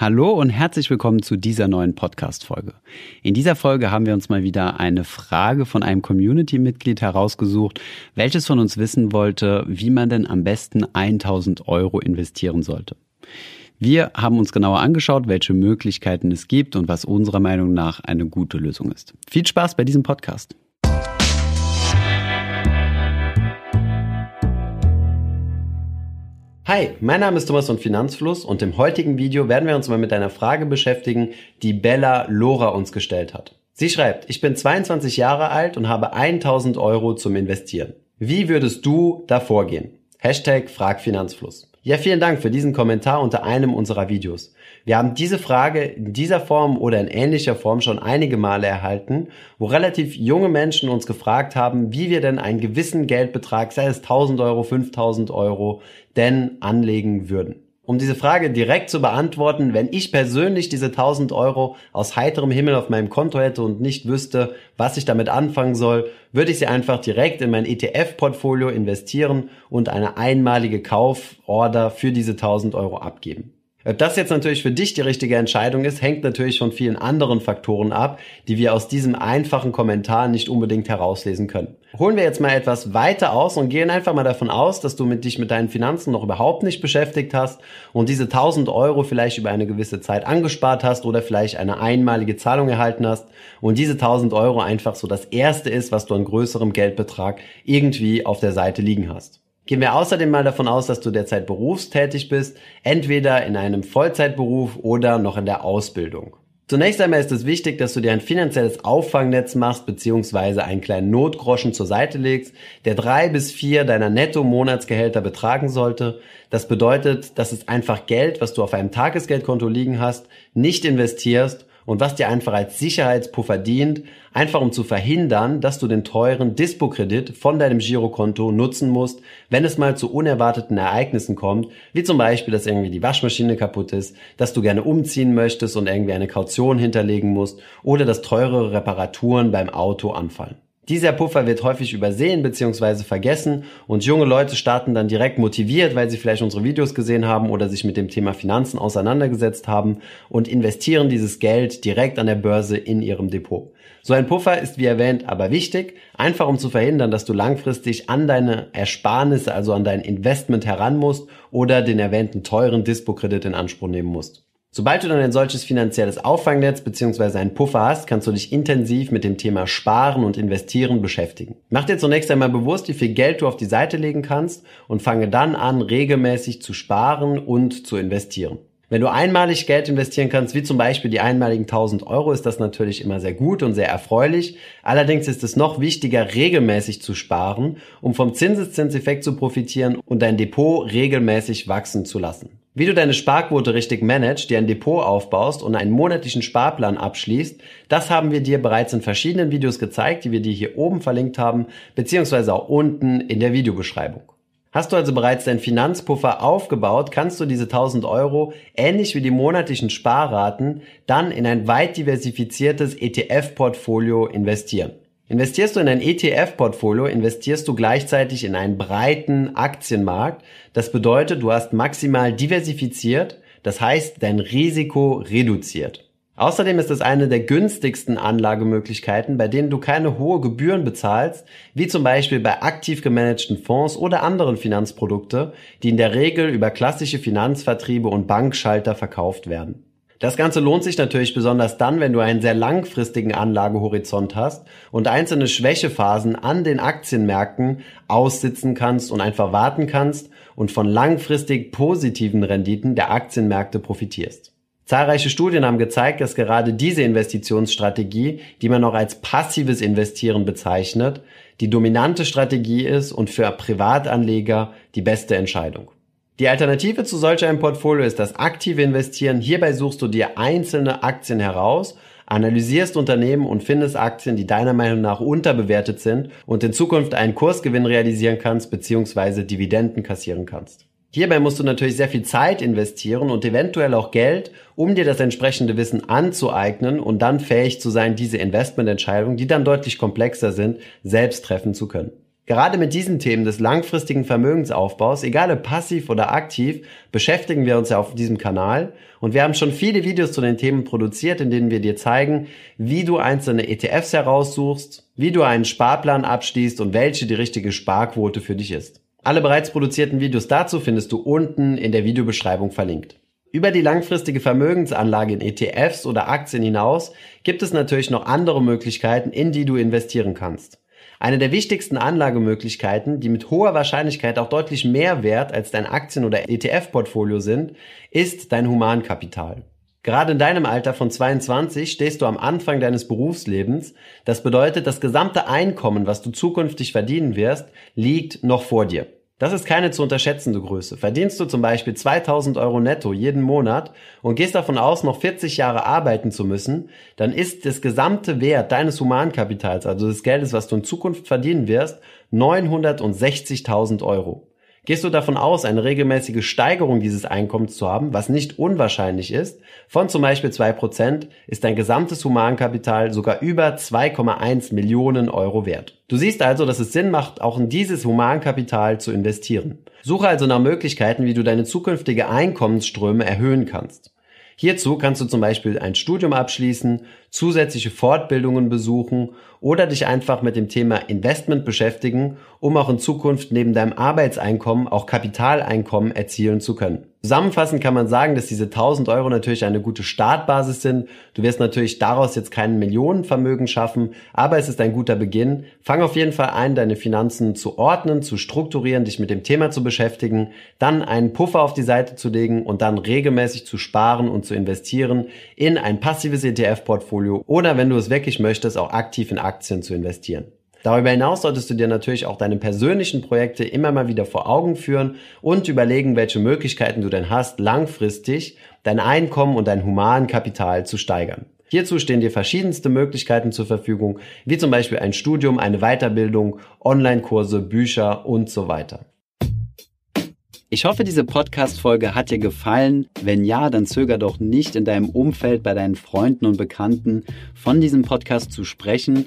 Hallo und herzlich willkommen zu dieser neuen Podcast-Folge. In dieser Folge haben wir uns mal wieder eine Frage von einem Community-Mitglied herausgesucht, welches von uns wissen wollte, wie man denn am besten 1000 Euro investieren sollte. Wir haben uns genauer angeschaut, welche Möglichkeiten es gibt und was unserer Meinung nach eine gute Lösung ist. Viel Spaß bei diesem Podcast. Hi, mein Name ist Thomas von Finanzfluss und im heutigen Video werden wir uns mal mit einer Frage beschäftigen, die Bella Lora uns gestellt hat. Sie schreibt, ich bin 22 Jahre alt und habe 1000 Euro zum Investieren. Wie würdest du da vorgehen? Hashtag Fragfinanzfluss. Ja, vielen Dank für diesen Kommentar unter einem unserer Videos. Wir haben diese Frage in dieser Form oder in ähnlicher Form schon einige Male erhalten, wo relativ junge Menschen uns gefragt haben, wie wir denn einen gewissen Geldbetrag, sei es 1000 Euro, 5000 Euro, denn anlegen würden. Um diese Frage direkt zu beantworten, wenn ich persönlich diese 1000 Euro aus heiterem Himmel auf meinem Konto hätte und nicht wüsste, was ich damit anfangen soll, würde ich sie einfach direkt in mein ETF-Portfolio investieren und eine einmalige Kauforder für diese 1000 Euro abgeben. Ob das jetzt natürlich für dich die richtige Entscheidung ist, hängt natürlich von vielen anderen Faktoren ab, die wir aus diesem einfachen Kommentar nicht unbedingt herauslesen können. Holen wir jetzt mal etwas weiter aus und gehen einfach mal davon aus, dass du mit dich mit deinen Finanzen noch überhaupt nicht beschäftigt hast und diese 1000 Euro vielleicht über eine gewisse Zeit angespart hast oder vielleicht eine einmalige Zahlung erhalten hast und diese 1000 Euro einfach so das erste ist, was du an größerem Geldbetrag irgendwie auf der Seite liegen hast. Gehen wir außerdem mal davon aus, dass du derzeit berufstätig bist, entweder in einem Vollzeitberuf oder noch in der Ausbildung. Zunächst einmal ist es wichtig, dass du dir ein finanzielles Auffangnetz machst bzw. einen kleinen Notgroschen zur Seite legst, der drei bis vier deiner Netto-Monatsgehälter betragen sollte. Das bedeutet, das ist einfach Geld, was du auf einem Tagesgeldkonto liegen hast, nicht investierst und was dir einfach als Sicherheitspuffer dient, einfach um zu verhindern, dass du den teuren Dispo-Kredit von deinem Girokonto nutzen musst, wenn es mal zu unerwarteten Ereignissen kommt, wie zum Beispiel, dass irgendwie die Waschmaschine kaputt ist, dass du gerne umziehen möchtest und irgendwie eine Kaution hinterlegen musst oder dass teure Reparaturen beim Auto anfallen. Dieser Puffer wird häufig übersehen bzw. vergessen und junge Leute starten dann direkt motiviert, weil sie vielleicht unsere Videos gesehen haben oder sich mit dem Thema Finanzen auseinandergesetzt haben und investieren dieses Geld direkt an der Börse in ihrem Depot. So ein Puffer ist wie erwähnt aber wichtig, einfach um zu verhindern, dass du langfristig an deine Ersparnisse, also an dein Investment heran musst oder den erwähnten teuren Dispo-Kredit in Anspruch nehmen musst. Sobald du dann ein solches finanzielles Auffangnetz bzw. einen Puffer hast, kannst du dich intensiv mit dem Thema Sparen und Investieren beschäftigen. Mach dir zunächst einmal bewusst, wie viel Geld du auf die Seite legen kannst und fange dann an, regelmäßig zu sparen und zu investieren. Wenn du einmalig Geld investieren kannst, wie zum Beispiel die einmaligen 1000 Euro, ist das natürlich immer sehr gut und sehr erfreulich. Allerdings ist es noch wichtiger, regelmäßig zu sparen, um vom Zinseszinseffekt zu profitieren und dein Depot regelmäßig wachsen zu lassen. Wie du deine Sparquote richtig managst, dir ein Depot aufbaust und einen monatlichen Sparplan abschließt, das haben wir dir bereits in verschiedenen Videos gezeigt, die wir dir hier oben verlinkt haben, beziehungsweise auch unten in der Videobeschreibung. Hast du also bereits deinen Finanzpuffer aufgebaut, kannst du diese 1000 Euro, ähnlich wie die monatlichen Sparraten, dann in ein weit diversifiziertes ETF-Portfolio investieren. Investierst du in ein ETF-Portfolio, investierst du gleichzeitig in einen breiten Aktienmarkt. Das bedeutet, du hast maximal diversifiziert, das heißt, dein Risiko reduziert. Außerdem ist es eine der günstigsten Anlagemöglichkeiten, bei denen du keine hohe Gebühren bezahlst, wie zum Beispiel bei aktiv gemanagten Fonds oder anderen Finanzprodukte, die in der Regel über klassische Finanzvertriebe und Bankschalter verkauft werden. Das Ganze lohnt sich natürlich besonders dann, wenn du einen sehr langfristigen Anlagehorizont hast und einzelne Schwächephasen an den Aktienmärkten aussitzen kannst und einfach warten kannst und von langfristig positiven Renditen der Aktienmärkte profitierst. Zahlreiche Studien haben gezeigt, dass gerade diese Investitionsstrategie, die man auch als passives Investieren bezeichnet, die dominante Strategie ist und für Privatanleger die beste Entscheidung. Die Alternative zu solch einem Portfolio ist das aktive Investieren. Hierbei suchst du dir einzelne Aktien heraus, analysierst Unternehmen und findest Aktien, die deiner Meinung nach unterbewertet sind und in Zukunft einen Kursgewinn realisieren kannst bzw. Dividenden kassieren kannst. Hierbei musst du natürlich sehr viel Zeit investieren und eventuell auch Geld, um dir das entsprechende Wissen anzueignen und dann fähig zu sein, diese Investmententscheidungen, die dann deutlich komplexer sind, selbst treffen zu können. Gerade mit diesen Themen des langfristigen Vermögensaufbaus, egal ob passiv oder aktiv, beschäftigen wir uns ja auf diesem Kanal und wir haben schon viele Videos zu den Themen produziert, in denen wir dir zeigen, wie du einzelne ETFs heraussuchst, wie du einen Sparplan abschließt und welche die richtige Sparquote für dich ist. Alle bereits produzierten Videos dazu findest du unten in der Videobeschreibung verlinkt. Über die langfristige Vermögensanlage in ETFs oder Aktien hinaus gibt es natürlich noch andere Möglichkeiten, in die du investieren kannst. Eine der wichtigsten Anlagemöglichkeiten, die mit hoher Wahrscheinlichkeit auch deutlich mehr wert als dein Aktien- oder ETF-Portfolio sind, ist dein Humankapital. Gerade in deinem Alter von 22 stehst du am Anfang deines Berufslebens. Das bedeutet, das gesamte Einkommen, was du zukünftig verdienen wirst, liegt noch vor dir. Das ist keine zu unterschätzende Größe. Verdienst du zum Beispiel 2000 Euro netto jeden Monat und gehst davon aus, noch 40 Jahre arbeiten zu müssen, dann ist das gesamte Wert deines Humankapitals, also des Geldes, was du in Zukunft verdienen wirst, 960.000 Euro. Gehst du davon aus, eine regelmäßige Steigerung dieses Einkommens zu haben, was nicht unwahrscheinlich ist, von zum Beispiel zwei Prozent, ist dein gesamtes Humankapital sogar über 2,1 Millionen Euro wert. Du siehst also, dass es Sinn macht, auch in dieses Humankapital zu investieren. Suche also nach Möglichkeiten, wie du deine zukünftige Einkommensströme erhöhen kannst. Hierzu kannst du zum Beispiel ein Studium abschließen, zusätzliche Fortbildungen besuchen oder dich einfach mit dem Thema Investment beschäftigen, um auch in Zukunft neben deinem Arbeitseinkommen auch Kapitaleinkommen erzielen zu können. Zusammenfassend kann man sagen, dass diese 1000 Euro natürlich eine gute Startbasis sind. Du wirst natürlich daraus jetzt kein Millionenvermögen schaffen, aber es ist ein guter Beginn. Fang auf jeden Fall ein, deine Finanzen zu ordnen, zu strukturieren, dich mit dem Thema zu beschäftigen, dann einen Puffer auf die Seite zu legen und dann regelmäßig zu sparen und zu investieren in ein passives ETF-Portfolio oder wenn du es wirklich möchtest, auch aktiv in Aktien zu investieren. Darüber hinaus solltest du dir natürlich auch deine persönlichen Projekte immer mal wieder vor Augen führen und überlegen, welche Möglichkeiten du denn hast, langfristig dein Einkommen und dein Humankapital zu steigern. Hierzu stehen dir verschiedenste Möglichkeiten zur Verfügung, wie zum Beispiel ein Studium, eine Weiterbildung, Online-Kurse, Bücher und so weiter. Ich hoffe, diese Podcast-Folge hat dir gefallen. Wenn ja, dann zöger doch nicht in deinem Umfeld bei deinen Freunden und Bekannten von diesem Podcast zu sprechen